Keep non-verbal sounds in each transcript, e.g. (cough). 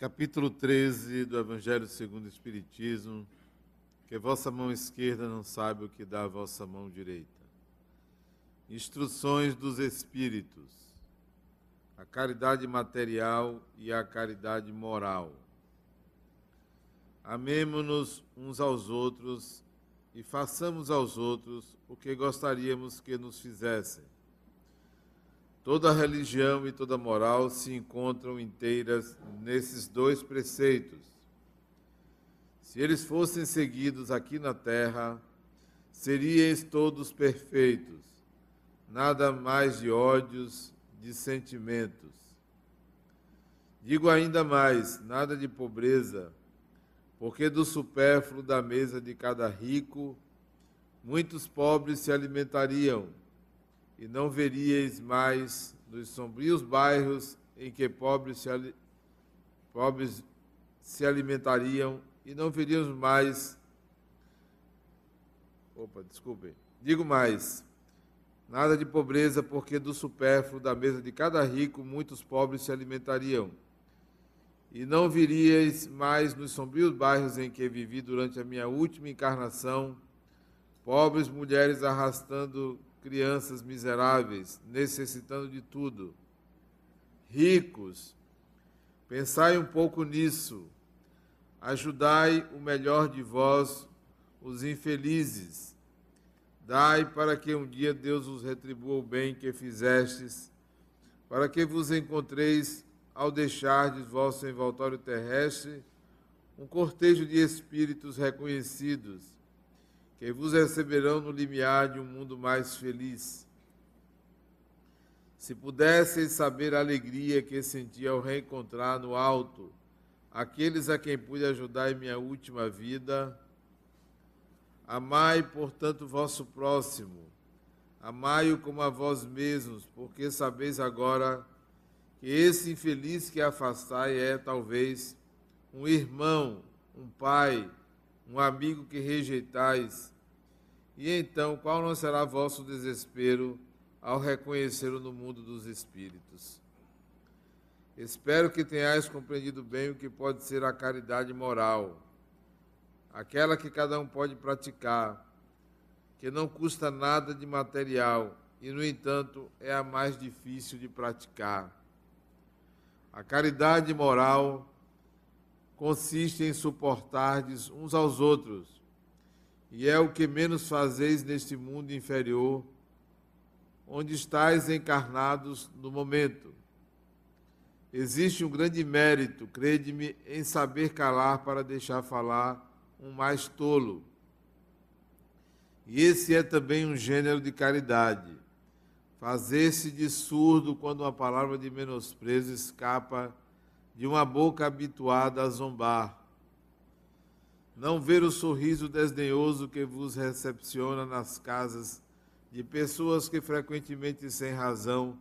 capítulo 13 do Evangelho segundo o Espiritismo, que vossa mão esquerda não sabe o que dá a vossa mão direita. Instruções dos Espíritos, a caridade material e a caridade moral. Amemo-nos uns aos outros e façamos aos outros o que gostaríamos que nos fizessem Toda religião e toda moral se encontram inteiras nesses dois preceitos. Se eles fossem seguidos aqui na terra, seríeis todos perfeitos, nada mais de ódios, de sentimentos. Digo ainda mais: nada de pobreza, porque do supérfluo da mesa de cada rico, muitos pobres se alimentariam e não veríeis mais nos sombrios bairros em que pobres se, pobres se alimentariam, e não veríamos mais. Opa, desculpe. Digo mais. Nada de pobreza, porque do supérfluo da mesa de cada rico muitos pobres se alimentariam. E não viríeis mais nos sombrios bairros em que vivi durante a minha última encarnação, pobres mulheres arrastando crianças miseráveis, necessitando de tudo. Ricos, pensai um pouco nisso. Ajudai o melhor de vós, os infelizes. Dai para que um dia Deus os retribua o bem que fizestes, para que vos encontreis, ao deixardes vosso envoltório terrestre, um cortejo de espíritos reconhecidos que vos receberão no limiar de um mundo mais feliz. Se pudesseis saber a alegria que senti ao reencontrar no alto aqueles a quem pude ajudar em minha última vida, amai, portanto, vosso próximo, amai-o como a vós mesmos, porque sabeis agora que esse infeliz que afastai é, talvez, um irmão, um pai, um amigo que rejeitais, e então qual não será vosso desespero ao reconhecê-lo no mundo dos espíritos? Espero que tenhais compreendido bem o que pode ser a caridade moral, aquela que cada um pode praticar, que não custa nada de material e, no entanto, é a mais difícil de praticar. A caridade moral consiste em suportardes uns aos outros, e é o que menos fazeis neste mundo inferior, onde estáis encarnados no momento. Existe um grande mérito, crede-me, em saber calar para deixar falar um mais tolo. E esse é também um gênero de caridade. Fazer-se de surdo quando uma palavra de menosprezo escapa de uma boca habituada a zombar. Não ver o sorriso desdenhoso que vos recepciona nas casas de pessoas que frequentemente sem razão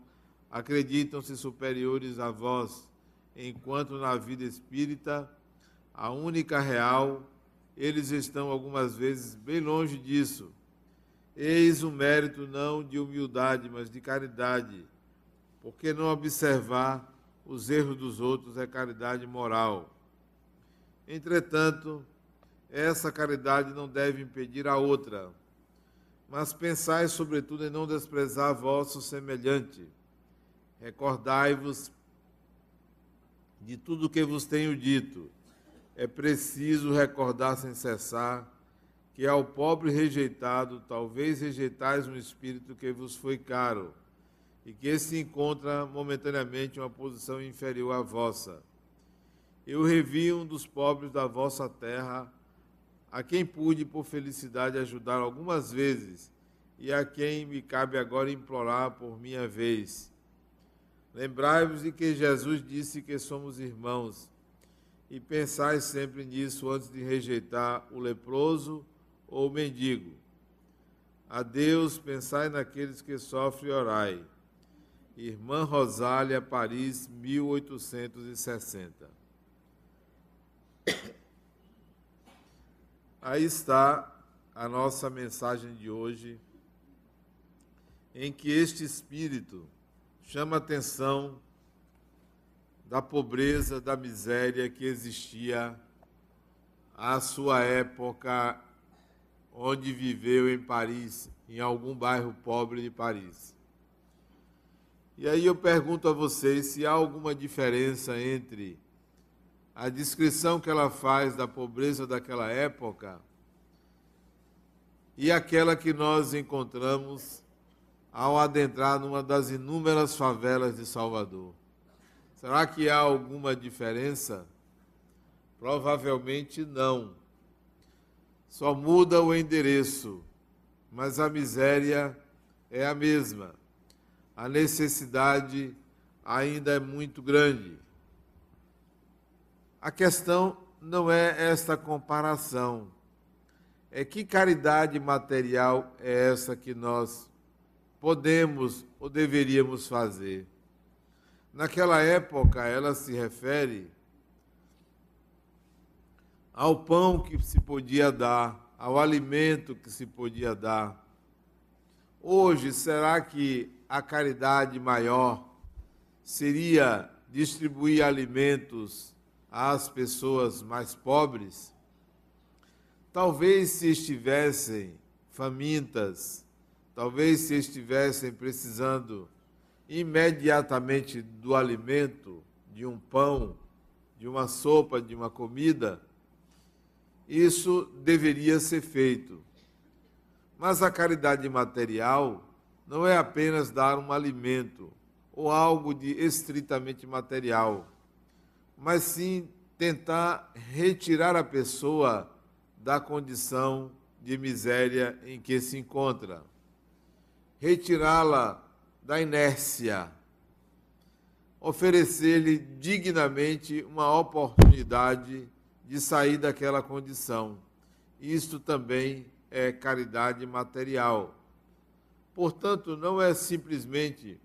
acreditam-se superiores a vós, enquanto na vida espírita, a única real, eles estão algumas vezes bem longe disso. Eis o mérito não de humildade, mas de caridade, porque não observar os erros dos outros é caridade moral. Entretanto, essa caridade não deve impedir a outra, mas pensai sobretudo em não desprezar vosso semelhante. Recordai-vos de tudo o que vos tenho dito. É preciso recordar sem cessar que ao pobre rejeitado, talvez rejeitais um espírito que vos foi caro e que se encontra momentaneamente em uma posição inferior à vossa. Eu revi um dos pobres da vossa terra, a quem pude por felicidade ajudar algumas vezes, e a quem me cabe agora implorar por minha vez. Lembrai-vos de que Jesus disse que somos irmãos, e pensai sempre nisso antes de rejeitar o leproso ou o mendigo. A Deus, pensai naqueles que sofrem e orai. Irmã Rosália, Paris, 1860. Aí está a nossa mensagem de hoje, em que este Espírito chama atenção da pobreza, da miséria que existia à sua época, onde viveu em Paris, em algum bairro pobre de Paris. E aí eu pergunto a vocês se há alguma diferença entre a descrição que ela faz da pobreza daquela época e aquela que nós encontramos ao adentrar numa das inúmeras favelas de Salvador. Será que há alguma diferença? Provavelmente não. Só muda o endereço, mas a miséria é a mesma. A necessidade ainda é muito grande. A questão não é esta comparação. É que caridade material é essa que nós podemos ou deveríamos fazer? Naquela época, ela se refere ao pão que se podia dar, ao alimento que se podia dar. Hoje, será que a caridade maior seria distribuir alimentos às pessoas mais pobres, talvez se estivessem famintas, talvez se estivessem precisando imediatamente do alimento, de um pão, de uma sopa, de uma comida, isso deveria ser feito. Mas a caridade material não é apenas dar um alimento ou algo de estritamente material mas sim tentar retirar a pessoa da condição de miséria em que se encontra, retirá-la da inércia, oferecer-lhe dignamente uma oportunidade de sair daquela condição. Isto também é caridade material. Portanto, não é simplesmente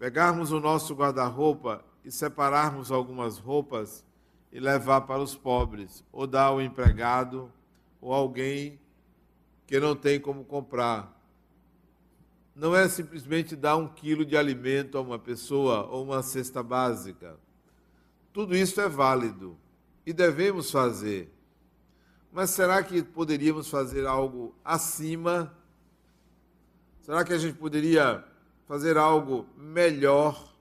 pegarmos o nosso guarda-roupa e separarmos algumas roupas e levar para os pobres, ou dar ao empregado ou alguém que não tem como comprar. Não é simplesmente dar um quilo de alimento a uma pessoa ou uma cesta básica. Tudo isso é válido e devemos fazer. Mas será que poderíamos fazer algo acima? Será que a gente poderia fazer algo melhor?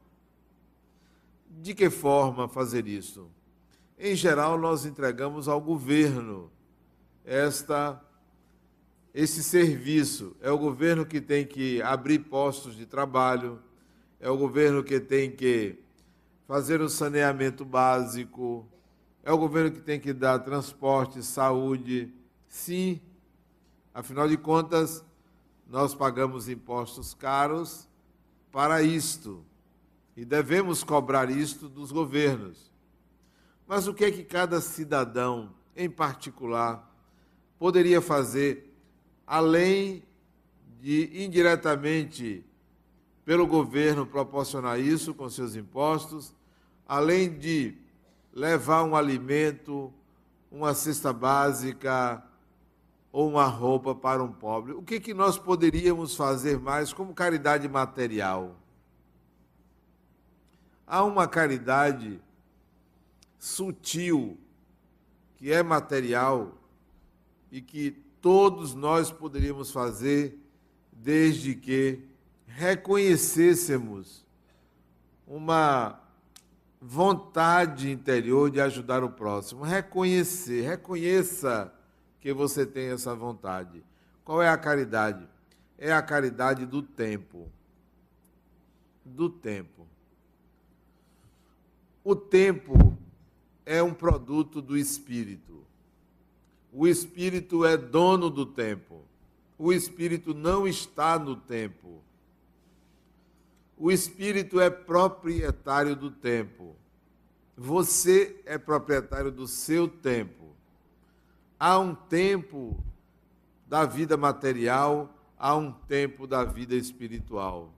De que forma fazer isso? Em geral, nós entregamos ao governo esta esse serviço. É o governo que tem que abrir postos de trabalho, é o governo que tem que fazer o saneamento básico, é o governo que tem que dar transporte, saúde. Sim, afinal de contas, nós pagamos impostos caros para isto e devemos cobrar isto dos governos. Mas o que é que cada cidadão, em particular, poderia fazer além de indiretamente pelo governo proporcionar isso com seus impostos, além de levar um alimento, uma cesta básica ou uma roupa para um pobre? O que, que nós poderíamos fazer mais como caridade material? Há uma caridade sutil, que é material e que todos nós poderíamos fazer desde que reconhecêssemos uma vontade interior de ajudar o próximo. Reconhecer, reconheça que você tem essa vontade. Qual é a caridade? É a caridade do tempo. Do tempo. O tempo é um produto do espírito. O espírito é dono do tempo. O espírito não está no tempo. O espírito é proprietário do tempo. Você é proprietário do seu tempo. Há um tempo da vida material, há um tempo da vida espiritual.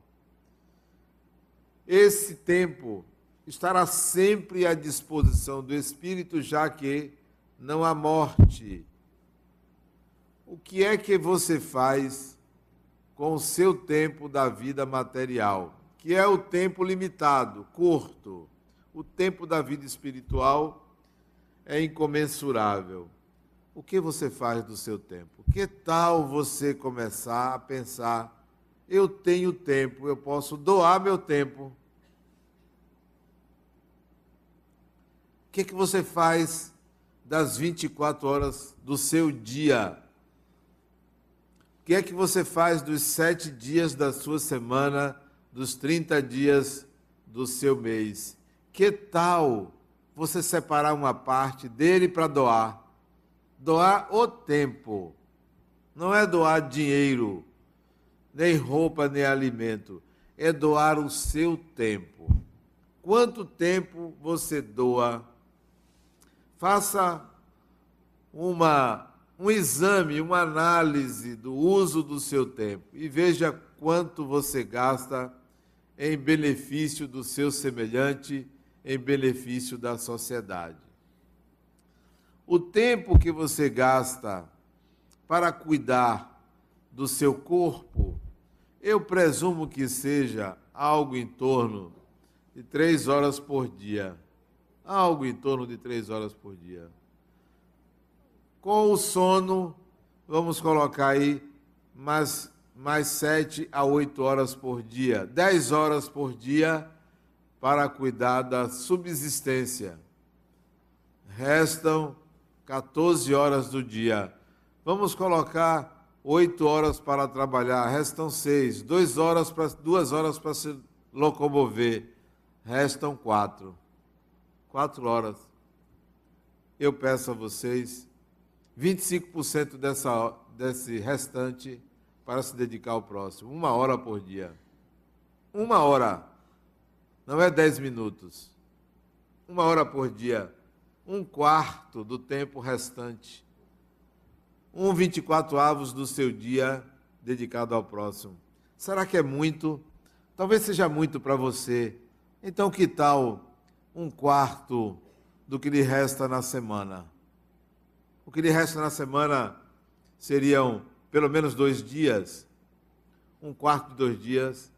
Esse tempo estará sempre à disposição do Espírito, já que não há morte. O que é que você faz com o seu tempo da vida material, que é o tempo limitado, curto? o tempo da vida espiritual é incomensurável. O que você faz do seu tempo? Que tal você começar a pensar: eu tenho tempo, eu posso doar meu tempo. O que, que você faz das 24 horas do seu dia? O que é que você faz dos sete dias da sua semana, dos 30 dias do seu mês? Que tal você separar uma parte dele para doar? Doar o tempo. Não é doar dinheiro, nem roupa, nem alimento. É doar o seu tempo. Quanto tempo você doa? Faça uma um exame, uma análise do uso do seu tempo e veja quanto você gasta em benefício do seu semelhante, em benefício da sociedade. O tempo que você gasta para cuidar do seu corpo, eu presumo que seja algo em torno de três horas por dia. Algo em torno de três horas por dia. Com o sono, vamos colocar aí mais, mais 7 a 8 horas por dia, 10 horas por dia para cuidar da subsistência. Restam 14 horas do dia. Vamos colocar 8 horas para trabalhar, restam 6. 2 horas para, 2 horas para se locomover, restam 4. 4 horas. Eu peço a vocês 25% dessa, desse restante para se dedicar ao próximo. Uma hora por dia. Uma hora. Não é dez minutos. Uma hora por dia. Um quarto do tempo restante. Um 24 avos do seu dia dedicado ao próximo. Será que é muito? Talvez seja muito para você. Então, que tal um quarto do que lhe resta na semana? O que lhe resta na semana seriam pelo menos dois dias. Um quarto de dois dias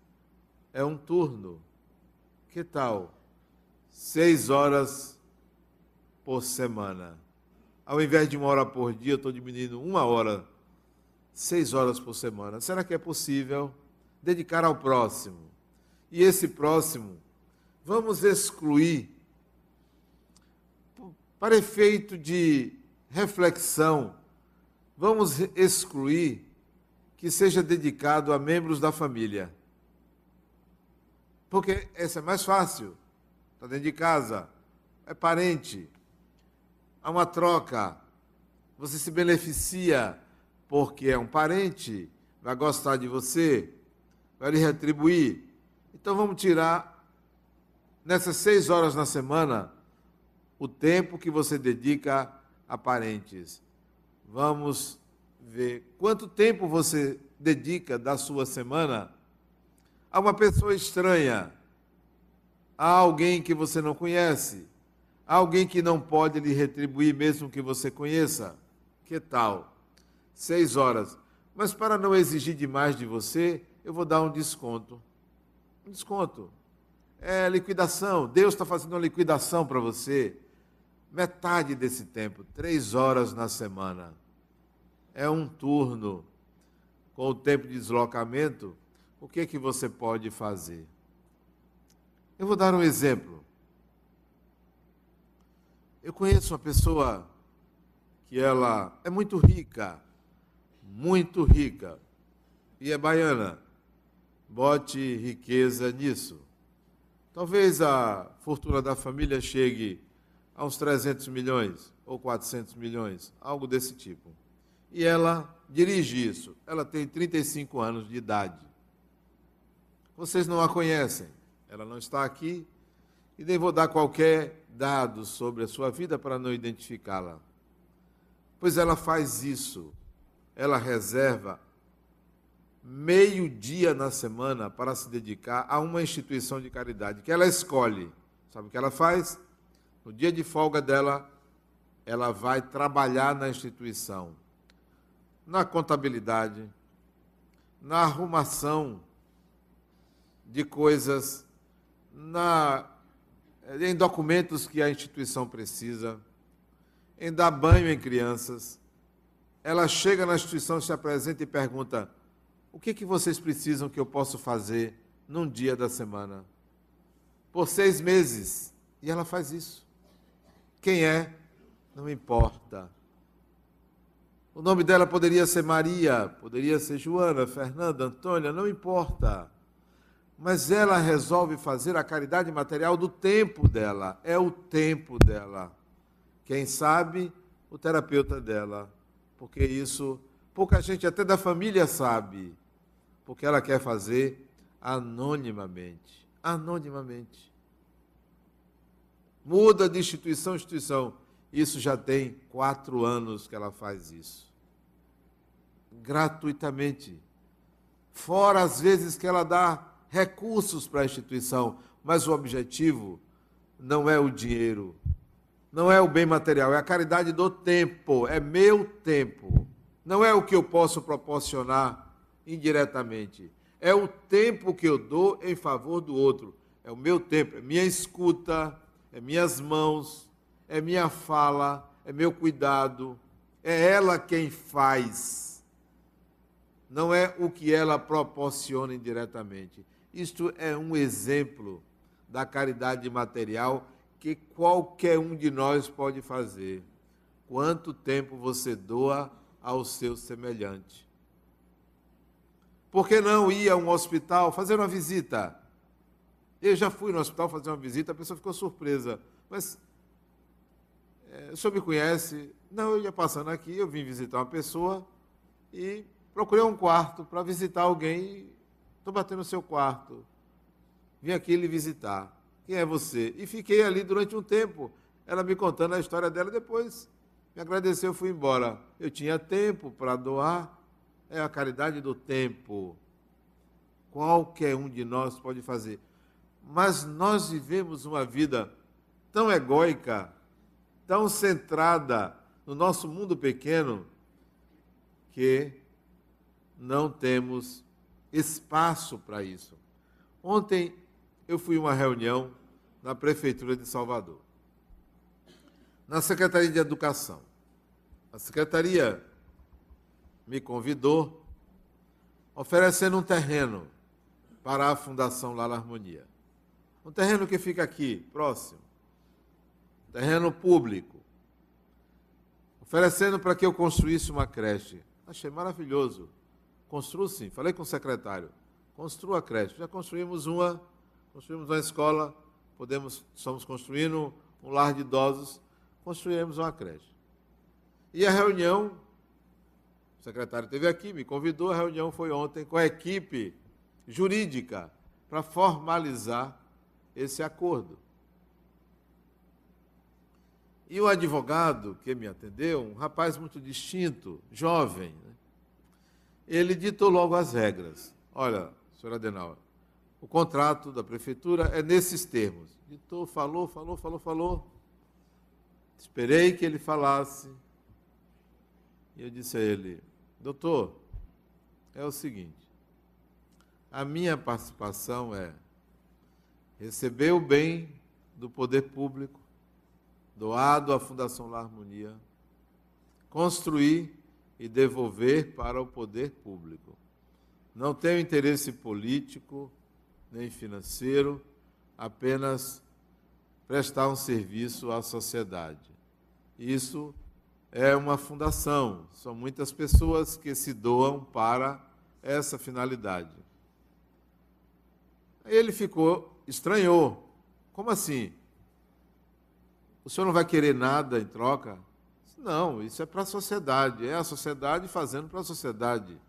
é um turno. Que tal? Seis horas por semana. Ao invés de uma hora por dia, estou diminuindo uma hora. Seis horas por semana. Será que é possível dedicar ao próximo? E esse próximo, vamos excluir, para efeito de reflexão, vamos excluir que seja dedicado a membros da família. Porque essa é mais fácil. Está dentro de casa, é parente. Há uma troca. Você se beneficia porque é um parente, vai gostar de você, vai lhe retribuir. Então vamos tirar nessas seis horas na semana o tempo que você dedica aparentes. Vamos ver quanto tempo você dedica da sua semana a uma pessoa estranha, a alguém que você não conhece, alguém que não pode lhe retribuir mesmo que você conheça. Que tal? Seis horas. Mas para não exigir demais de você, eu vou dar um desconto. Um desconto. É liquidação. Deus está fazendo uma liquidação para você metade desse tempo, três horas na semana. É um turno. Com o tempo de deslocamento, o que, é que você pode fazer? Eu vou dar um exemplo. Eu conheço uma pessoa que ela é muito rica, muito rica, e é baiana. Bote riqueza nisso. Talvez a fortuna da família chegue a uns 300 milhões ou 400 milhões, algo desse tipo. E ela dirige isso. Ela tem 35 anos de idade. Vocês não a conhecem. Ela não está aqui e nem vou dar qualquer dado sobre a sua vida para não identificá-la. Pois ela faz isso. Ela reserva meio dia na semana para se dedicar a uma instituição de caridade que ela escolhe. Sabe o que ela faz? No dia de folga dela, ela vai trabalhar na instituição, na contabilidade, na arrumação de coisas, na em documentos que a instituição precisa, em dar banho em crianças. Ela chega na instituição, se apresenta e pergunta: o que, que vocês precisam que eu possa fazer num dia da semana? Por seis meses. E ela faz isso. Quem é? Não importa. O nome dela poderia ser Maria, poderia ser Joana, Fernanda, Antônia, não importa. Mas ela resolve fazer a caridade material do tempo dela. É o tempo dela. Quem sabe, o terapeuta dela. Porque isso, pouca gente até da família sabe porque ela quer fazer anonimamente. Anonimamente. Muda de instituição em instituição. Isso já tem quatro anos que ela faz isso. Gratuitamente. Fora as vezes que ela dá recursos para a instituição, mas o objetivo não é o dinheiro, não é o bem material, é a caridade do tempo, é meu tempo. Não é o que eu posso proporcionar indiretamente. É o tempo que eu dou em favor do outro. É o meu tempo, é minha escuta, é minhas mãos, é minha fala, é meu cuidado. É ela quem faz. Não é o que ela proporciona indiretamente. Isto é um exemplo da caridade material que qualquer um de nós pode fazer. Quanto tempo você doa ao seu semelhante? Por que não ir a um hospital fazer uma visita? Eu já fui no hospital fazer uma visita, a pessoa ficou surpresa. Mas é, o senhor me conhece? Não, eu ia passando aqui, eu vim visitar uma pessoa e procurei um quarto para visitar alguém. Estou batendo no seu quarto. Vim aqui lhe visitar. Quem é você? E fiquei ali durante um tempo. Ela me contando a história dela, depois me agradeceu fui embora. Eu tinha tempo para doar é a caridade do tempo. Qualquer um de nós pode fazer. Mas nós vivemos uma vida tão egóica, tão centrada no nosso mundo pequeno, que não temos espaço para isso. Ontem eu fui a uma reunião na Prefeitura de Salvador, na Secretaria de Educação. A Secretaria me convidou, oferecendo um terreno para a Fundação Lar Harmonia. Um terreno que fica aqui, próximo. Terreno público. Oferecendo para que eu construísse uma creche. Achei maravilhoso. Construo sim. Falei com o secretário. Construa a creche. Já construímos uma, construímos uma escola, podemos, estamos construindo um lar de idosos, construímos uma creche. E a reunião secretário esteve aqui, me convidou, a reunião foi ontem com a equipe jurídica para formalizar esse acordo. E o advogado que me atendeu, um rapaz muito distinto, jovem, né? Ele ditou logo as regras. Olha, senhor Adenauer, o contrato da prefeitura é nesses termos. Ditou, falou, falou, falou, falou. Esperei que ele falasse. E eu disse a ele: Doutor, é o seguinte: a minha participação é receber o bem do poder público, doado à Fundação La Harmonia, construir e devolver para o poder público. Não tenho interesse político nem financeiro, apenas prestar um serviço à sociedade. Isso é uma fundação, são muitas pessoas que se doam para essa finalidade. Aí ele ficou, estranhou. Como assim? O senhor não vai querer nada em troca? Não, isso é para a sociedade, é a sociedade fazendo para a sociedade.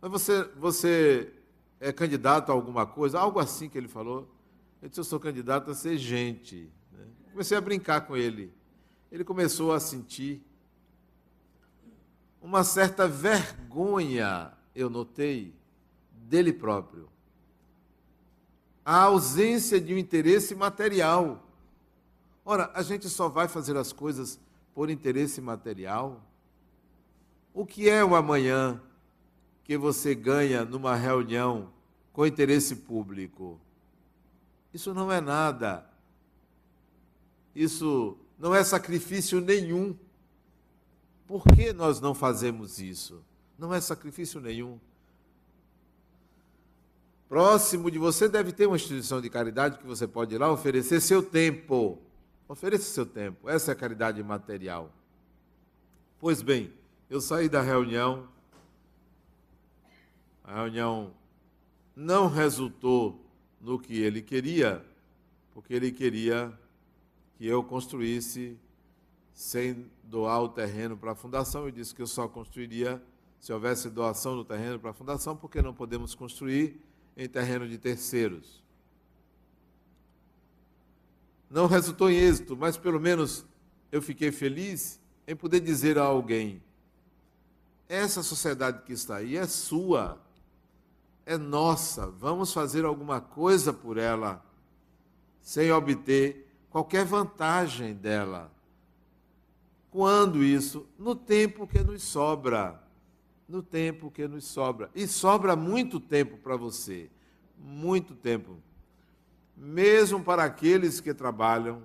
Mas você, você é candidato a alguma coisa? Algo assim que ele falou. Eu disse, eu sou candidato a ser gente. Né? Comecei a brincar com ele ele começou a sentir uma certa vergonha, eu notei, dele próprio. A ausência de um interesse material. Ora, a gente só vai fazer as coisas por interesse material? O que é o amanhã que você ganha numa reunião com interesse público? Isso não é nada. Isso não é sacrifício nenhum. Por que nós não fazemos isso? Não é sacrifício nenhum. Próximo de você deve ter uma instituição de caridade que você pode ir lá oferecer seu tempo. Ofereça seu tempo. Essa é a caridade material. Pois bem, eu saí da reunião. A reunião não resultou no que ele queria, porque ele queria que eu construísse sem doar o terreno para a fundação. Eu disse que eu só construiria se houvesse doação do terreno para a fundação, porque não podemos construir em terreno de terceiros. Não resultou em êxito, mas pelo menos eu fiquei feliz em poder dizer a alguém: essa sociedade que está aí é sua, é nossa, vamos fazer alguma coisa por ela, sem obter qualquer vantagem dela. Quando isso? No tempo que nos sobra no tempo que nos sobra. E sobra muito tempo para você. Muito tempo. Mesmo para aqueles que trabalham,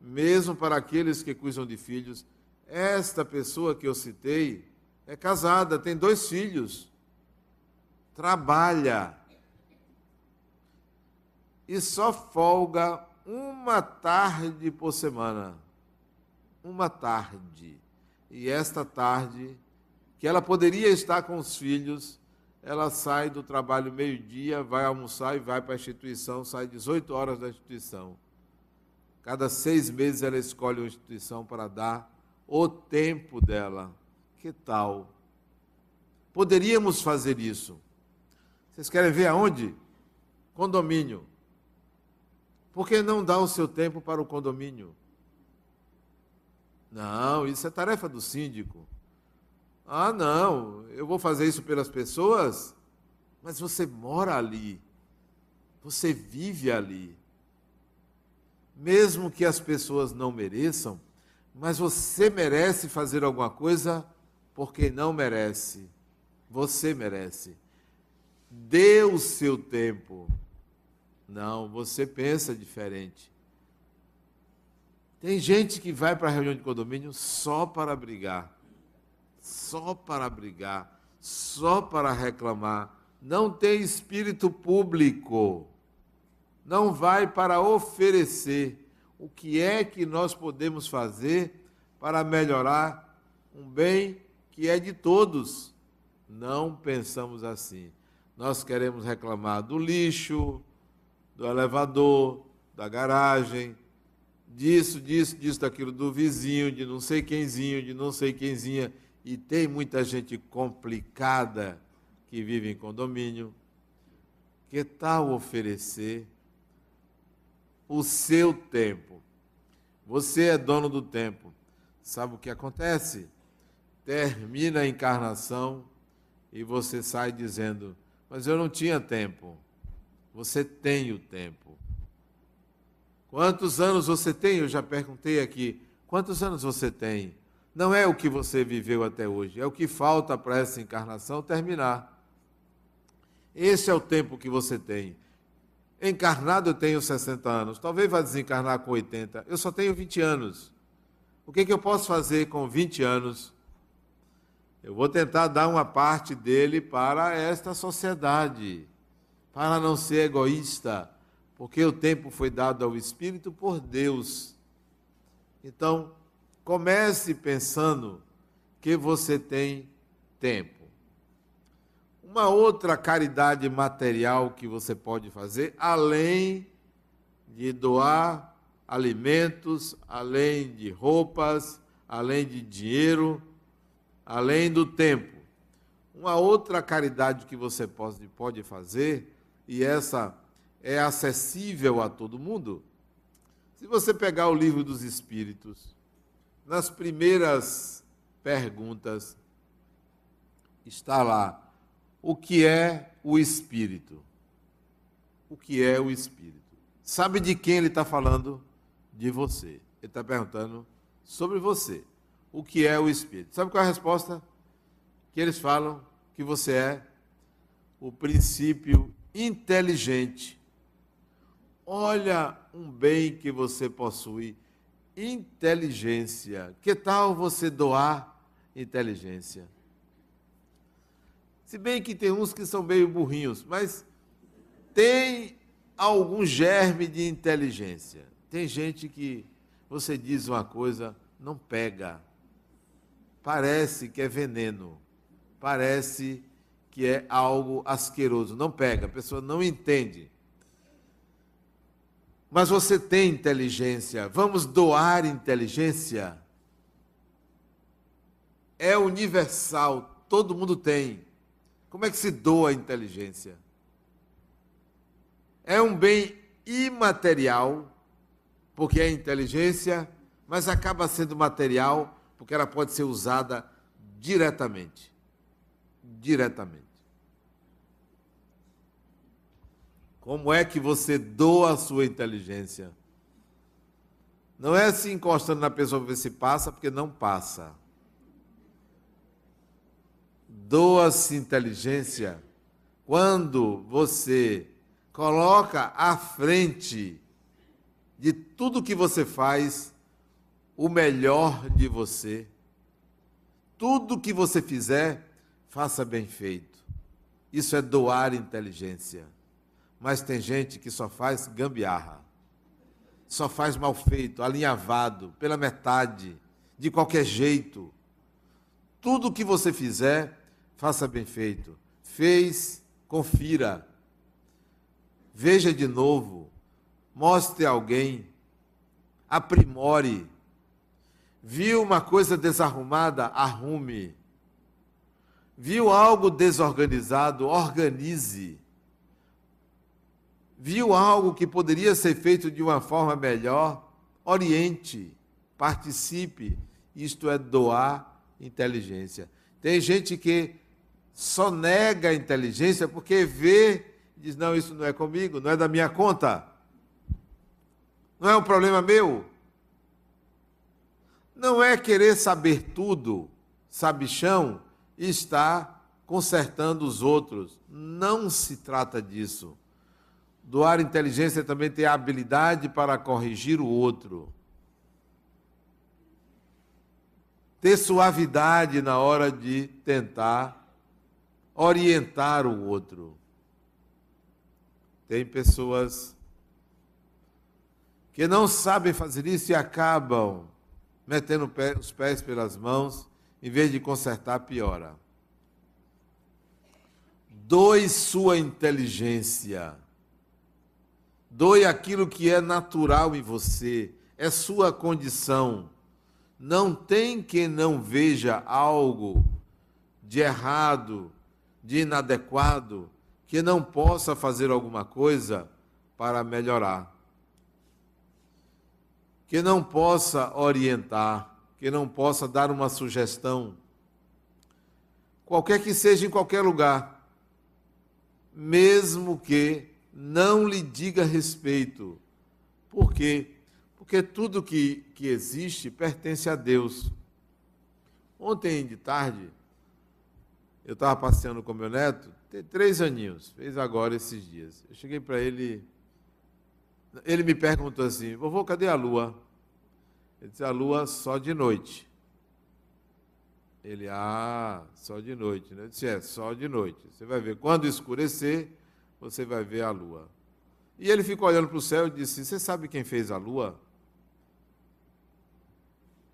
mesmo para aqueles que cuidam de filhos. Esta pessoa que eu citei é casada, tem dois filhos, trabalha e só folga uma tarde por semana. Uma tarde. E esta tarde que ela poderia estar com os filhos, ela sai do trabalho meio-dia, vai almoçar e vai para a instituição, sai 18 horas da instituição. Cada seis meses ela escolhe uma instituição para dar o tempo dela. Que tal? Poderíamos fazer isso. Vocês querem ver aonde? Condomínio. Por que não dar o seu tempo para o condomínio? Não, isso é tarefa do síndico. Ah, não, eu vou fazer isso pelas pessoas, mas você mora ali, você vive ali. Mesmo que as pessoas não mereçam, mas você merece fazer alguma coisa porque não merece. Você merece. Dê o seu tempo. Não, você pensa diferente. Tem gente que vai para a reunião de condomínio só para brigar só para brigar, só para reclamar, não tem espírito público, não vai para oferecer o que é que nós podemos fazer para melhorar um bem que é de todos. Não pensamos assim. Nós queremos reclamar do lixo, do elevador, da garagem, disso, disso, disso, daquilo, do vizinho, de não sei quemzinho, de não sei quemzinha e tem muita gente complicada que vive em condomínio. Que tal oferecer o seu tempo? Você é dono do tempo. Sabe o que acontece? Termina a encarnação e você sai dizendo: Mas eu não tinha tempo. Você tem o tempo. Quantos anos você tem? Eu já perguntei aqui. Quantos anos você tem? Não é o que você viveu até hoje, é o que falta para essa encarnação terminar. Esse é o tempo que você tem. Encarnado eu tenho 60 anos, talvez vá desencarnar com 80. Eu só tenho 20 anos. O que, que eu posso fazer com 20 anos? Eu vou tentar dar uma parte dele para esta sociedade, para não ser egoísta, porque o tempo foi dado ao Espírito por Deus. Então, Comece pensando que você tem tempo. Uma outra caridade material que você pode fazer, além de doar alimentos, além de roupas, além de dinheiro, além do tempo. Uma outra caridade que você pode, pode fazer, e essa é acessível a todo mundo, se você pegar o livro dos Espíritos, nas primeiras perguntas está lá: o que é o Espírito? O que é o Espírito? Sabe de quem ele está falando? De você. Ele está perguntando sobre você. O que é o Espírito? Sabe qual é a resposta? Que eles falam que você é o princípio inteligente, Olha um bem que você possui, inteligência. Que tal você doar inteligência? Se bem que tem uns que são meio burrinhos, mas tem algum germe de inteligência. Tem gente que você diz uma coisa, não pega. Parece que é veneno. Parece que é algo asqueroso. Não pega, a pessoa não entende. Mas você tem inteligência. Vamos doar inteligência? É universal, todo mundo tem. Como é que se doa a inteligência? É um bem imaterial, porque é inteligência, mas acaba sendo material, porque ela pode ser usada diretamente. Diretamente. Como é que você doa a sua inteligência? Não é se encostando na pessoa para ver se passa, porque não passa doa-se inteligência quando você coloca à frente de tudo que você faz o melhor de você. Tudo que você fizer, faça bem feito. Isso é doar inteligência. Mas tem gente que só faz gambiarra, só faz mal feito, alinhavado, pela metade, de qualquer jeito. Tudo que você fizer, faça bem feito. Fez, confira. Veja de novo. Mostre a alguém. Aprimore. Viu uma coisa desarrumada? Arrume. Viu algo desorganizado? Organize. Viu algo que poderia ser feito de uma forma melhor? Oriente. Participe. Isto é doar inteligência. Tem gente que só nega a inteligência porque vê e diz: não, isso não é comigo, não é da minha conta, não é um problema meu. Não é querer saber tudo, sabichão, e estar consertando os outros. Não se trata disso. Doar inteligência também ter a habilidade para corrigir o outro. Ter suavidade na hora de tentar orientar o outro. Tem pessoas que não sabem fazer isso e acabam metendo os pés pelas mãos, em vez de consertar, piora. Doe sua inteligência. Doe aquilo que é natural em você, é sua condição. Não tem quem não veja algo de errado de inadequado que não possa fazer alguma coisa para melhorar, que não possa orientar, que não possa dar uma sugestão, qualquer que seja em qualquer lugar, mesmo que não lhe diga respeito. Por quê? Porque tudo que, que existe pertence a Deus. Ontem de tarde, eu estava passeando com meu neto, tem três aninhos, fez agora esses dias. Eu cheguei para ele, ele me perguntou assim: vovô, cadê a lua? Ele disse: a lua só de noite. Ele, ah, só de noite. Né? Eu disse: é, só de noite. Você vai ver, quando escurecer, você vai ver a lua. E ele ficou olhando para o céu e disse: Você sabe quem fez a lua?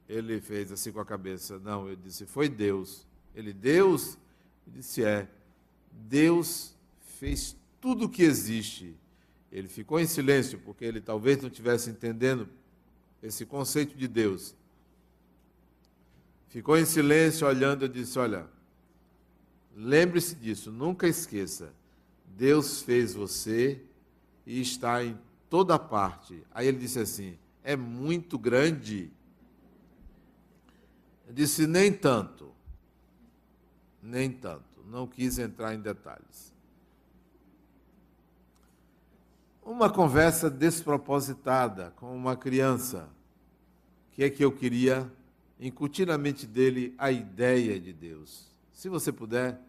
Ele fez assim com a cabeça: Não, eu disse: Foi Deus. Ele, Deus? Ele disse: É, Deus fez tudo o que existe. Ele ficou em silêncio, porque ele talvez não estivesse entendendo esse conceito de Deus. Ficou em silêncio, olhando, e disse: Olha, lembre-se disso, nunca esqueça. Deus fez você e está em toda parte. Aí ele disse assim: É muito grande. Eu disse: Nem tanto nem tanto. Não quis entrar em detalhes. Uma conversa despropositada com uma criança, que é que eu queria incutir na mente dele a ideia de Deus. Se você puder,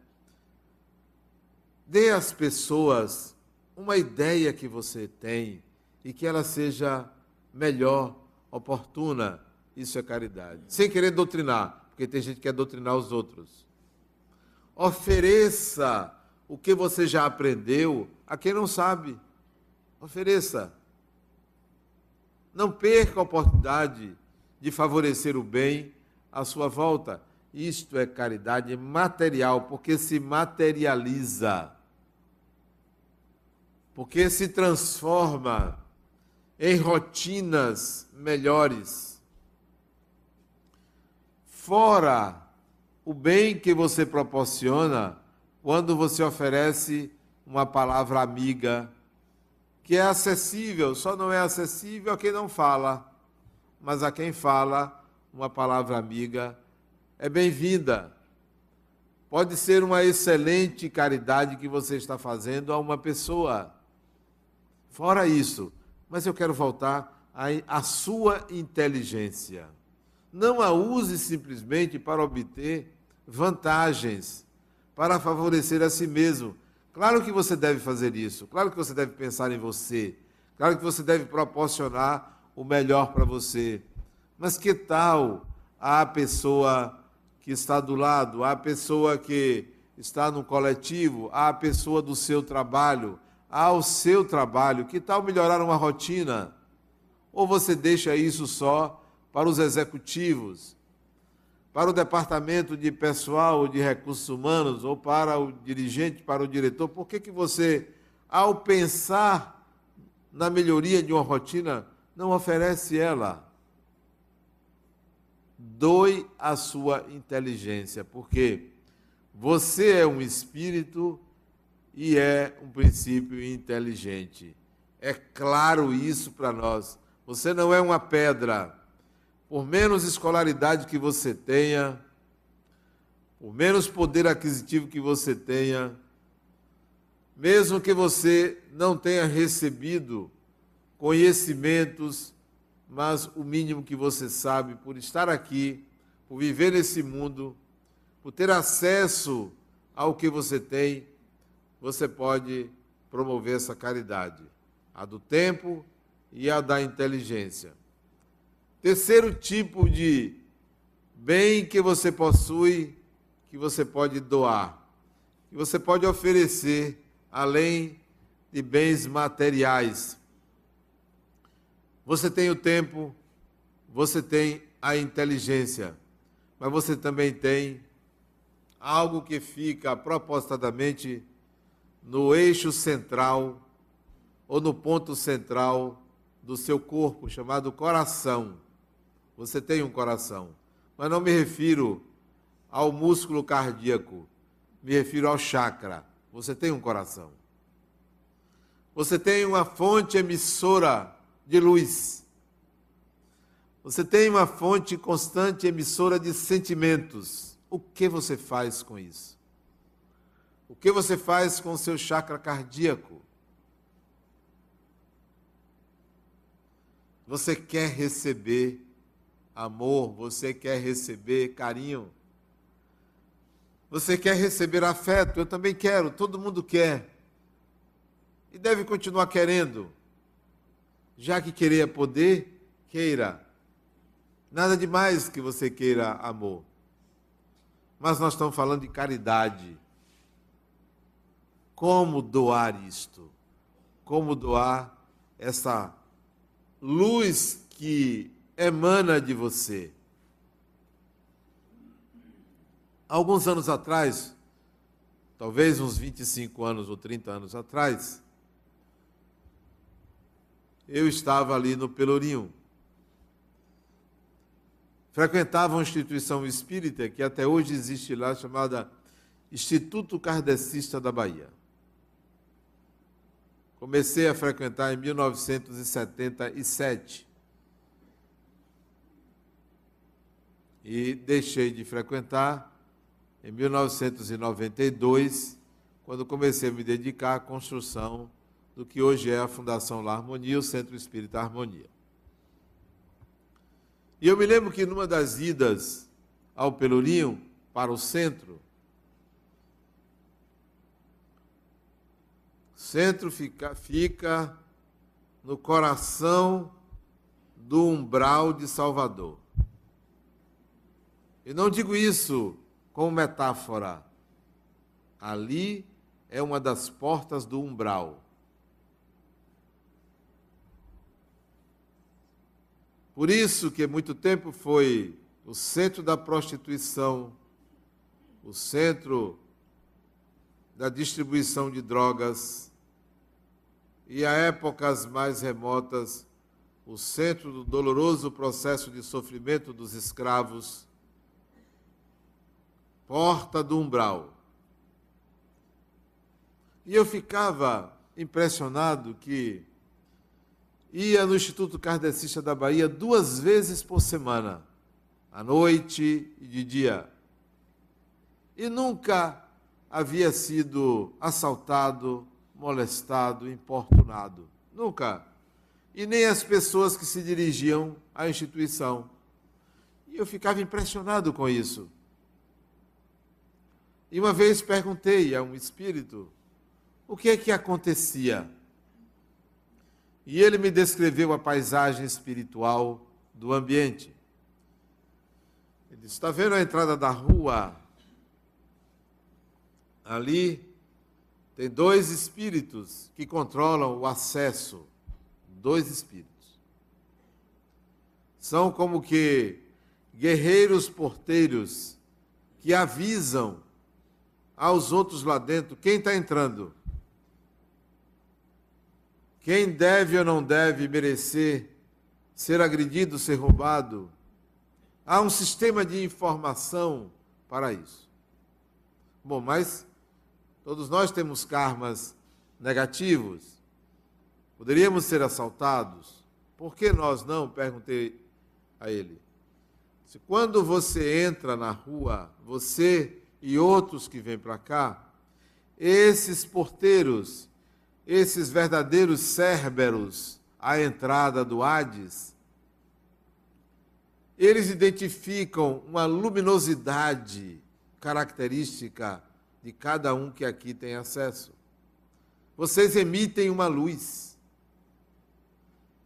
dê às pessoas uma ideia que você tem e que ela seja melhor, oportuna. Isso é caridade. Sem querer doutrinar, porque tem gente que quer doutrinar os outros. Ofereça o que você já aprendeu a quem não sabe. Ofereça. Não perca a oportunidade de favorecer o bem à sua volta. Isto é caridade material, porque se materializa, porque se transforma em rotinas melhores. Fora o bem que você proporciona quando você oferece uma palavra amiga, que é acessível, só não é acessível a quem não fala, mas a quem fala, uma palavra amiga é bem-vinda. Pode ser uma excelente caridade que você está fazendo a uma pessoa. Fora isso, mas eu quero voltar à sua inteligência. Não a use simplesmente para obter vantagens, para favorecer a si mesmo. Claro que você deve fazer isso, claro que você deve pensar em você, claro que você deve proporcionar o melhor para você. Mas que tal a pessoa que está do lado, à pessoa que está no coletivo, à pessoa do seu trabalho, ao seu trabalho. Que tal melhorar uma rotina? Ou você deixa isso só para os executivos, para o departamento de pessoal de recursos humanos, ou para o dirigente, para o diretor? Por que, que você, ao pensar na melhoria de uma rotina, não oferece ela? doe a sua inteligência, porque você é um espírito e é um princípio inteligente. É claro isso para nós. Você não é uma pedra. Por menos escolaridade que você tenha, por menos poder aquisitivo que você tenha, mesmo que você não tenha recebido conhecimentos mas o mínimo que você sabe por estar aqui, por viver nesse mundo, por ter acesso ao que você tem, você pode promover essa caridade, a do tempo e a da inteligência. Terceiro tipo de bem que você possui, que você pode doar, que você pode oferecer além de bens materiais. Você tem o tempo, você tem a inteligência, mas você também tem algo que fica propositadamente no eixo central ou no ponto central do seu corpo, chamado coração. Você tem um coração, mas não me refiro ao músculo cardíaco, me refiro ao chakra. Você tem um coração. Você tem uma fonte emissora de luz. Você tem uma fonte constante emissora de sentimentos. O que você faz com isso? O que você faz com o seu chakra cardíaco? Você quer receber amor, você quer receber carinho, você quer receber afeto, eu também quero, todo mundo quer. E deve continuar querendo. Já que querer é poder, queira. Nada demais que você queira amor. Mas nós estamos falando de caridade. Como doar isto? Como doar essa luz que emana de você? Alguns anos atrás, talvez uns 25 anos ou 30 anos atrás, eu estava ali no Pelourinho. Frequentava uma instituição espírita que até hoje existe lá, chamada Instituto Kardecista da Bahia. Comecei a frequentar em 1977. E deixei de frequentar em 1992, quando comecei a me dedicar à construção do que hoje é a Fundação La Harmonia, o Centro Espírita Harmonia. E eu me lembro que numa das idas ao Pelourinho, para o centro, centro fica, fica no coração do umbral de Salvador. E não digo isso como metáfora. Ali é uma das portas do umbral. Por isso que muito tempo foi o centro da prostituição, o centro da distribuição de drogas e a épocas mais remotas o centro do doloroso processo de sofrimento dos escravos, porta do umbral. E eu ficava impressionado que ia no Instituto Kardecista da Bahia duas vezes por semana, à noite e de dia. E nunca havia sido assaltado, molestado, importunado. Nunca. E nem as pessoas que se dirigiam à instituição. E eu ficava impressionado com isso. E uma vez perguntei a um espírito o que é que acontecia. E ele me descreveu a paisagem espiritual do ambiente. Ele disse: Está vendo a entrada da rua? Ali tem dois espíritos que controlam o acesso. Dois espíritos. São como que guerreiros porteiros que avisam aos outros lá dentro quem está entrando. Quem deve ou não deve merecer ser agredido, ser roubado? Há um sistema de informação para isso. Bom, mas todos nós temos karmas negativos. Poderíamos ser assaltados. Por que nós não? Perguntei a ele. Se quando você entra na rua, você e outros que vêm para cá, esses porteiros esses verdadeiros cérberos à entrada do Hades, eles identificam uma luminosidade característica de cada um que aqui tem acesso. Vocês emitem uma luz.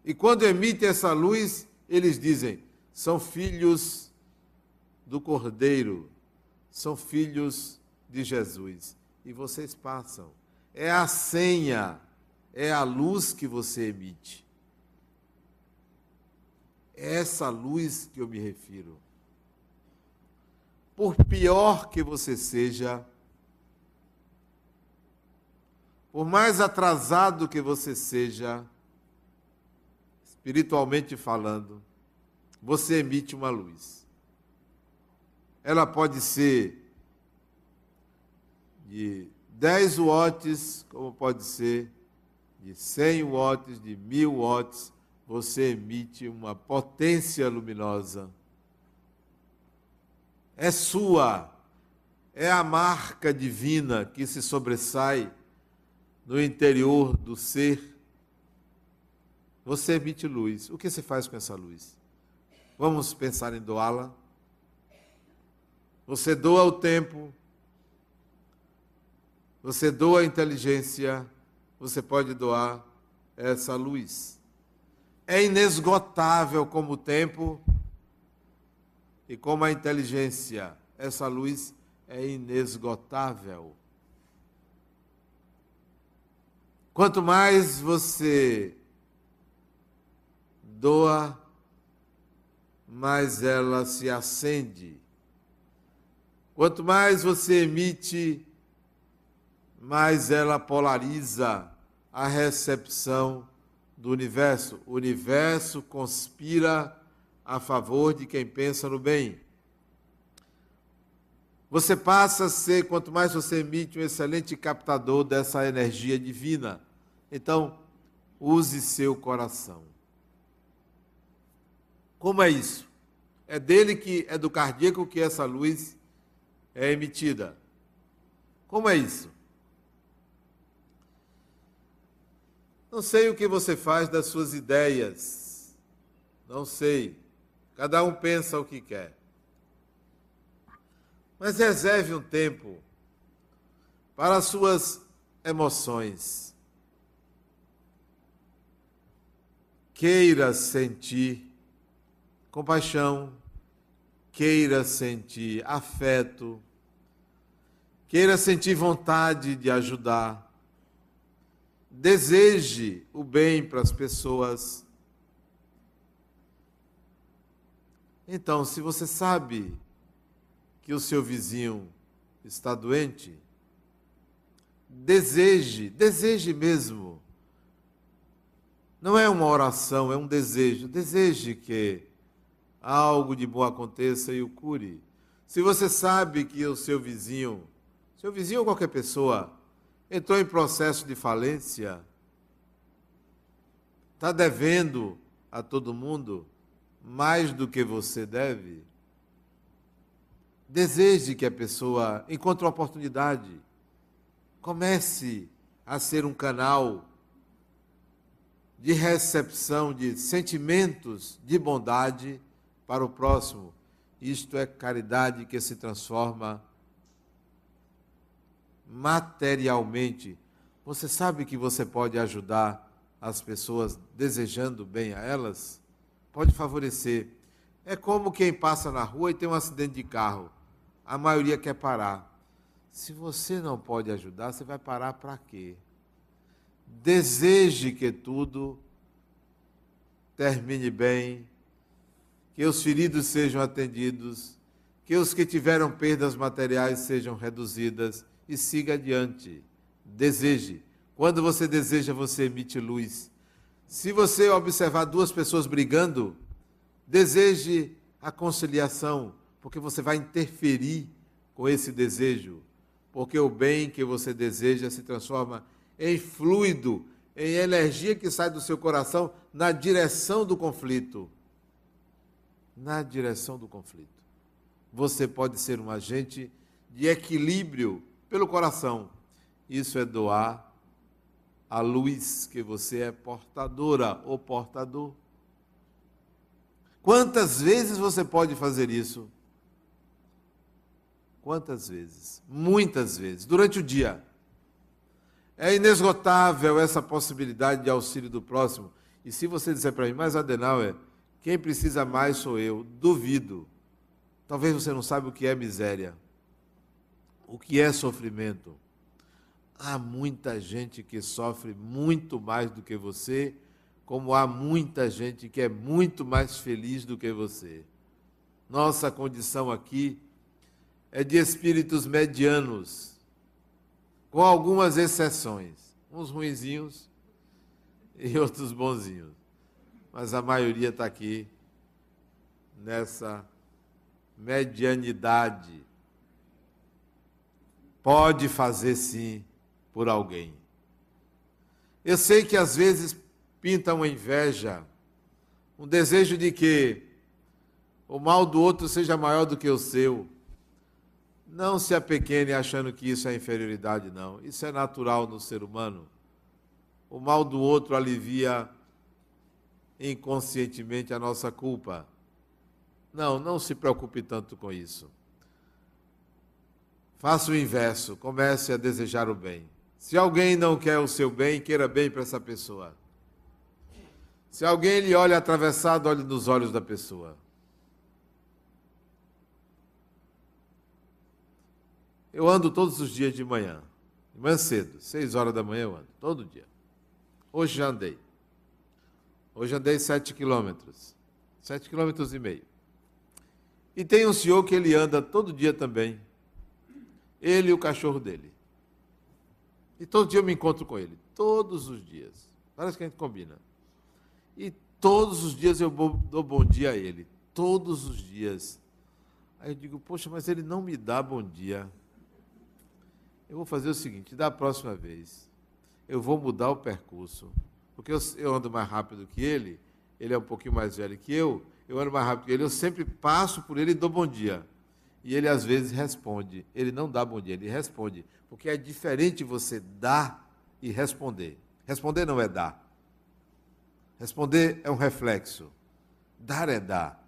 E quando emitem essa luz, eles dizem: são filhos do Cordeiro, são filhos de Jesus. E vocês passam é a senha, é a luz que você emite. É essa luz que eu me refiro. Por pior que você seja, por mais atrasado que você seja, espiritualmente falando, você emite uma luz. Ela pode ser de 10 watts, como pode ser, de 100 watts, de 1000 watts, você emite uma potência luminosa. É sua, é a marca divina que se sobressai no interior do ser. Você emite luz. O que você faz com essa luz? Vamos pensar em doá-la? Você doa o tempo, você doa a inteligência, você pode doar essa luz. É inesgotável como o tempo e como a inteligência. Essa luz é inesgotável. Quanto mais você doa, mais ela se acende. Quanto mais você emite, mas ela polariza a recepção do universo. O universo conspira a favor de quem pensa no bem. Você passa a ser, quanto mais você emite, um excelente captador dessa energia divina. Então, use seu coração. Como é isso? É dele que é do cardíaco que essa luz é emitida. Como é isso? Não sei o que você faz das suas ideias. Não sei. Cada um pensa o que quer. Mas reserve um tempo para as suas emoções. Queira sentir compaixão, queira sentir afeto, queira sentir vontade de ajudar, deseje o bem para as pessoas. Então, se você sabe que o seu vizinho está doente, deseje, deseje mesmo. Não é uma oração, é um desejo. Deseje que algo de bom aconteça e o cure. Se você sabe que o seu vizinho, seu vizinho ou qualquer pessoa, entrou em processo de falência, está devendo a todo mundo mais do que você deve, deseje que a pessoa encontre uma oportunidade, comece a ser um canal de recepção de sentimentos de bondade para o próximo. Isto é caridade que se transforma materialmente. Você sabe que você pode ajudar as pessoas desejando bem a elas? Pode favorecer. É como quem passa na rua e tem um acidente de carro. A maioria quer parar. Se você não pode ajudar, você vai parar para quê? Deseje que tudo termine bem, que os feridos sejam atendidos, que os que tiveram perdas materiais sejam reduzidas e siga adiante. Deseje. Quando você deseja, você emite luz. Se você observar duas pessoas brigando, deseje a conciliação, porque você vai interferir com esse desejo, porque o bem que você deseja se transforma em fluido, em energia que sai do seu coração na direção do conflito. Na direção do conflito. Você pode ser um agente de equilíbrio pelo coração. Isso é doar a luz que você é portadora ou portador. Quantas vezes você pode fazer isso? Quantas vezes? Muitas vezes, durante o dia. É inesgotável essa possibilidade de auxílio do próximo. E se você disser para mim, mas Adenauer, quem precisa mais sou eu, duvido. Talvez você não saiba o que é miséria, o que é sofrimento. Há muita gente que sofre muito mais do que você, como há muita gente que é muito mais feliz do que você. Nossa condição aqui é de espíritos medianos com algumas exceções. Uns ruinzinhos e (laughs) outros bonzinhos. Mas a maioria está aqui nessa medianidade. Pode fazer sim por alguém. Eu sei que às vezes pinta uma inveja, um desejo de que o mal do outro seja maior do que o seu. Não se apequene achando que isso é inferioridade, não. Isso é natural no ser humano. O mal do outro alivia inconscientemente a nossa culpa. Não, não se preocupe tanto com isso. Faça o inverso, comece a desejar o bem. Se alguém não quer o seu bem, queira bem para essa pessoa. Se alguém lhe olha atravessado, olhe nos olhos da pessoa. Eu ando todos os dias de manhã. De manhã cedo, seis horas da manhã eu ando, todo dia. Hoje já andei. Hoje andei sete quilômetros. Sete quilômetros e meio. E tem um senhor que ele anda todo dia também. Ele e o cachorro dele. E todo dia eu me encontro com ele. Todos os dias. Parece que a gente combina. E todos os dias eu dou bom dia a ele. Todos os dias. Aí eu digo, poxa, mas ele não me dá bom dia. Eu vou fazer o seguinte: da próxima vez, eu vou mudar o percurso. Porque eu, eu, ando mais rápido que ele, ele é um pouquinho mais velho que eu, eu ando mais rápido que ele, eu sempre passo por ele e dou bom dia. E ele às vezes responde. Ele não dá bom dia, ele responde. Porque é diferente você dar e responder. Responder não é dar. Responder é um reflexo. Dar é dar.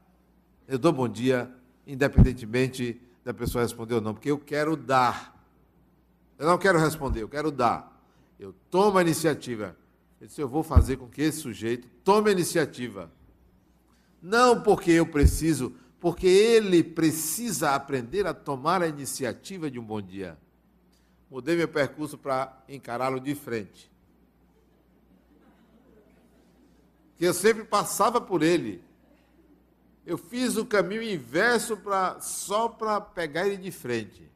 Eu dou bom dia, independentemente da pessoa responder ou não, porque eu quero dar. Eu não quero responder, eu quero dar. Eu tomo a iniciativa. Ele disse: Eu vou fazer com que esse sujeito tome a iniciativa. Não porque eu preciso, porque ele precisa aprender a tomar a iniciativa de um bom dia. Mudei meu percurso para encará-lo de frente. Que eu sempre passava por ele. Eu fiz o caminho inverso só para pegar ele de frente.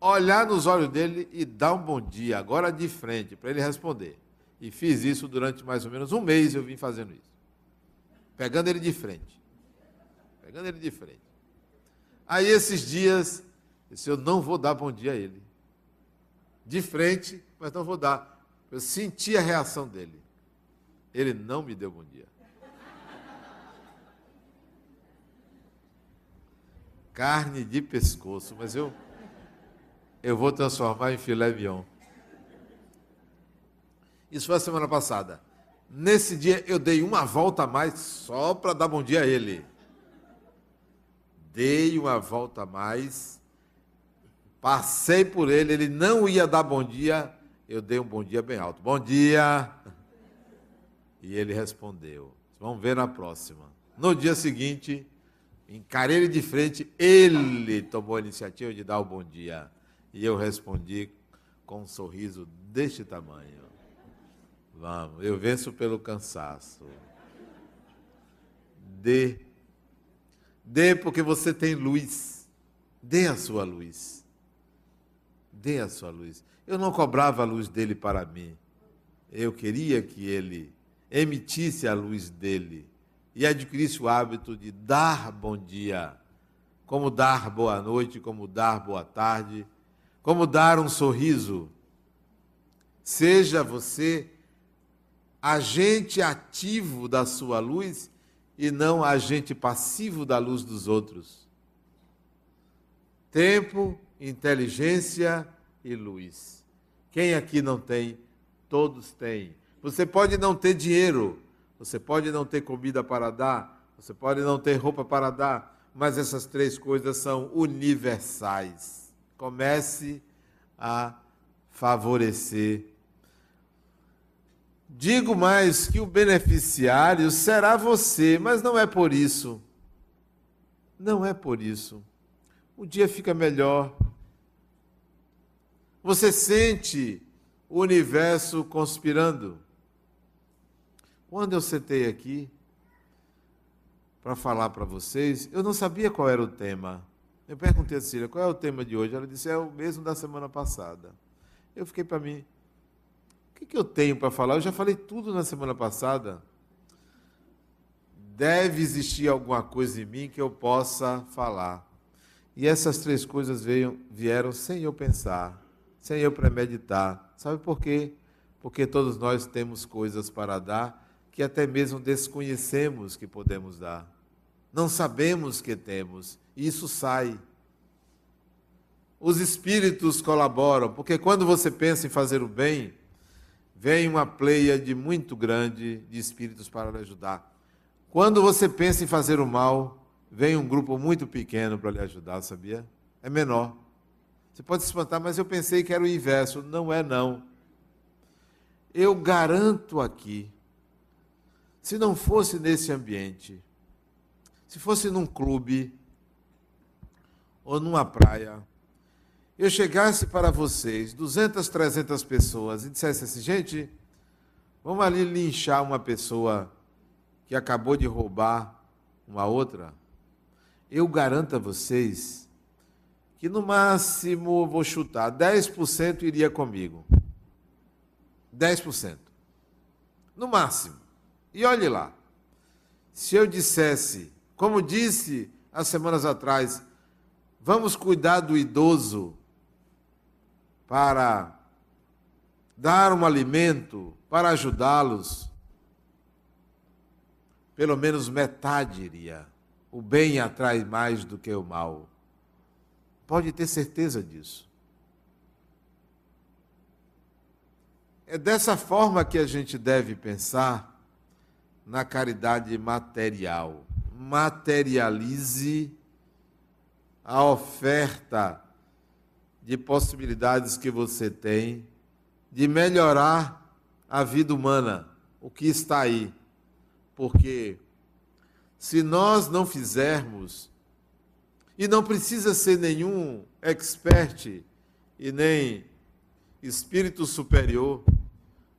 Olhar nos olhos dele e dar um bom dia, agora de frente, para ele responder. E fiz isso durante mais ou menos um mês, eu vim fazendo isso. Pegando ele de frente. Pegando ele de frente. Aí esses dias, eu disse, eu não vou dar bom dia a ele. De frente, mas não vou dar. Eu senti a reação dele. Ele não me deu bom dia. Carne de pescoço, mas eu eu vou transformar em filé mignon. Isso foi a semana passada. Nesse dia eu dei uma volta a mais só para dar bom dia a ele. Dei uma volta a mais, passei por ele, ele não ia dar bom dia, eu dei um bom dia bem alto. Bom dia! E ele respondeu. Vamos ver na próxima. No dia seguinte, encarei ele de frente, ele tomou a iniciativa de dar o bom dia. E eu respondi com um sorriso deste tamanho. Vamos, eu venço pelo cansaço. Dê. Dê porque você tem luz. Dê a sua luz. Dê a sua luz. Eu não cobrava a luz dele para mim. Eu queria que ele emitisse a luz dele e adquirisse o hábito de dar bom dia, como dar boa noite, como dar boa tarde, como dar um sorriso. Seja você agente ativo da sua luz e não agente passivo da luz dos outros. Tempo, inteligência e luz. Quem aqui não tem? Todos têm. Você pode não ter dinheiro, você pode não ter comida para dar, você pode não ter roupa para dar, mas essas três coisas são universais. Comece a favorecer Digo mais que o beneficiário será você, mas não é por isso. Não é por isso. O dia fica melhor. Você sente o universo conspirando. Quando eu sentei aqui para falar para vocês, eu não sabia qual era o tema. Eu perguntei a Cília, qual é o tema de hoje? Ela disse, é o mesmo da semana passada. Eu fiquei para mim, que, que eu tenho para falar? Eu já falei tudo na semana passada. Deve existir alguma coisa em mim que eu possa falar. E essas três coisas veio, vieram sem eu pensar, sem eu premeditar. Sabe por quê? Porque todos nós temos coisas para dar que até mesmo desconhecemos que podemos dar. Não sabemos que temos. E isso sai. Os espíritos colaboram, porque quando você pensa em fazer o bem, vem uma pleia de muito grande de espíritos para lhe ajudar. Quando você pensa em fazer o mal, vem um grupo muito pequeno para lhe ajudar, sabia? É menor. Você pode se espantar, mas eu pensei que era o inverso. Não é, não. Eu garanto aqui, se não fosse nesse ambiente, se fosse num clube ou numa praia, eu chegasse para vocês, 200, 300 pessoas, e dissesse assim: gente, vamos ali linchar uma pessoa que acabou de roubar uma outra, eu garanto a vocês que no máximo, vou chutar, 10% iria comigo. 10%. No máximo. E olhe lá. Se eu dissesse, como disse há semanas atrás, vamos cuidar do idoso para dar um alimento, para ajudá-los, pelo menos metade iria. O bem atrai mais do que o mal. Pode ter certeza disso. É dessa forma que a gente deve pensar na caridade material. Materialize a oferta de possibilidades que você tem de melhorar a vida humana, o que está aí. Porque se nós não fizermos, e não precisa ser nenhum expert e nem espírito superior,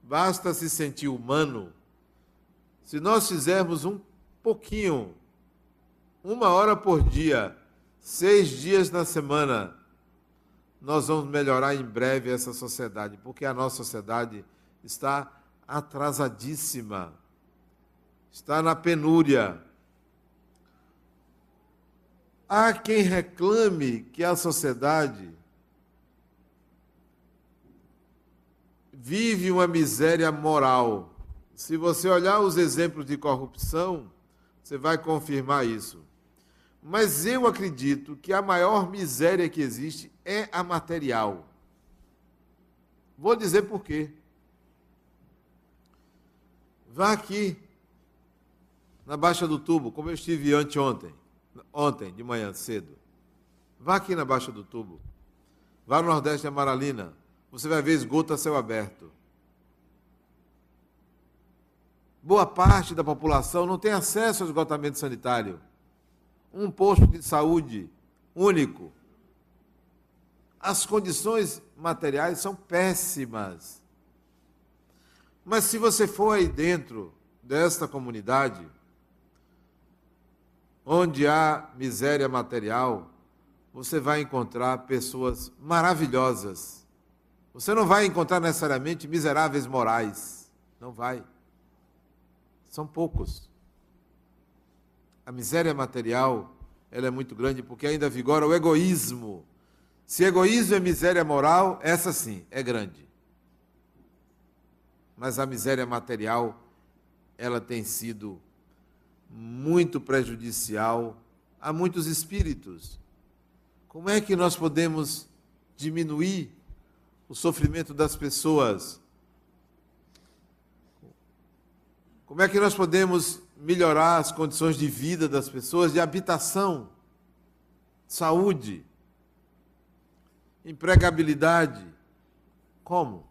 basta se sentir humano. Se nós fizermos um pouquinho, uma hora por dia, seis dias na semana, nós vamos melhorar em breve essa sociedade, porque a nossa sociedade está atrasadíssima, está na penúria. Há quem reclame que a sociedade vive uma miséria moral. Se você olhar os exemplos de corrupção, você vai confirmar isso. Mas eu acredito que a maior miséria que existe é a material. Vou dizer por quê. Vá aqui na Baixa do Tubo, como eu estive anteontem, ontem de manhã cedo. Vá aqui na Baixa do Tubo. Vá no Nordeste de Amaralina. Você vai ver esgoto a céu aberto. Boa parte da população não tem acesso ao esgotamento sanitário um posto de saúde único. As condições materiais são péssimas. Mas se você for aí dentro desta comunidade, onde há miséria material, você vai encontrar pessoas maravilhosas. Você não vai encontrar necessariamente miseráveis morais. Não vai. São poucos a miséria material ela é muito grande porque ainda vigora o egoísmo. Se egoísmo é miséria moral, essa sim é grande. Mas a miséria material, ela tem sido muito prejudicial a muitos espíritos. Como é que nós podemos diminuir o sofrimento das pessoas? Como é que nós podemos melhorar as condições de vida das pessoas, de habitação, saúde, empregabilidade. Como?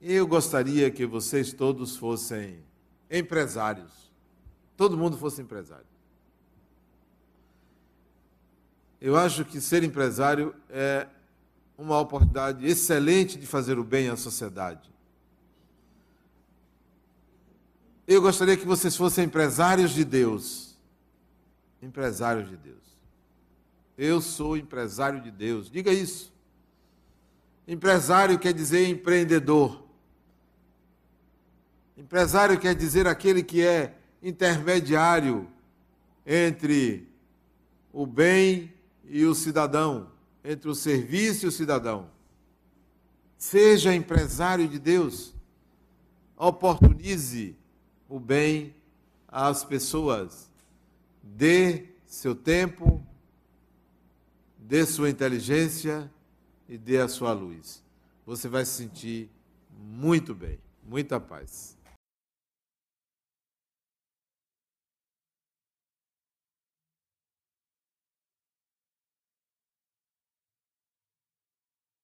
Eu gostaria que vocês todos fossem empresários. Todo mundo fosse empresário. Eu acho que ser empresário é uma oportunidade excelente de fazer o bem à sociedade. Eu gostaria que vocês fossem empresários de Deus. Empresários de Deus. Eu sou empresário de Deus. Diga isso. Empresário quer dizer empreendedor. Empresário quer dizer aquele que é intermediário entre o bem e o cidadão, entre o serviço e o cidadão. Seja empresário de Deus. Oportunize o bem às pessoas. Dê seu tempo, dê sua inteligência e dê a sua luz. Você vai se sentir muito bem, muita paz.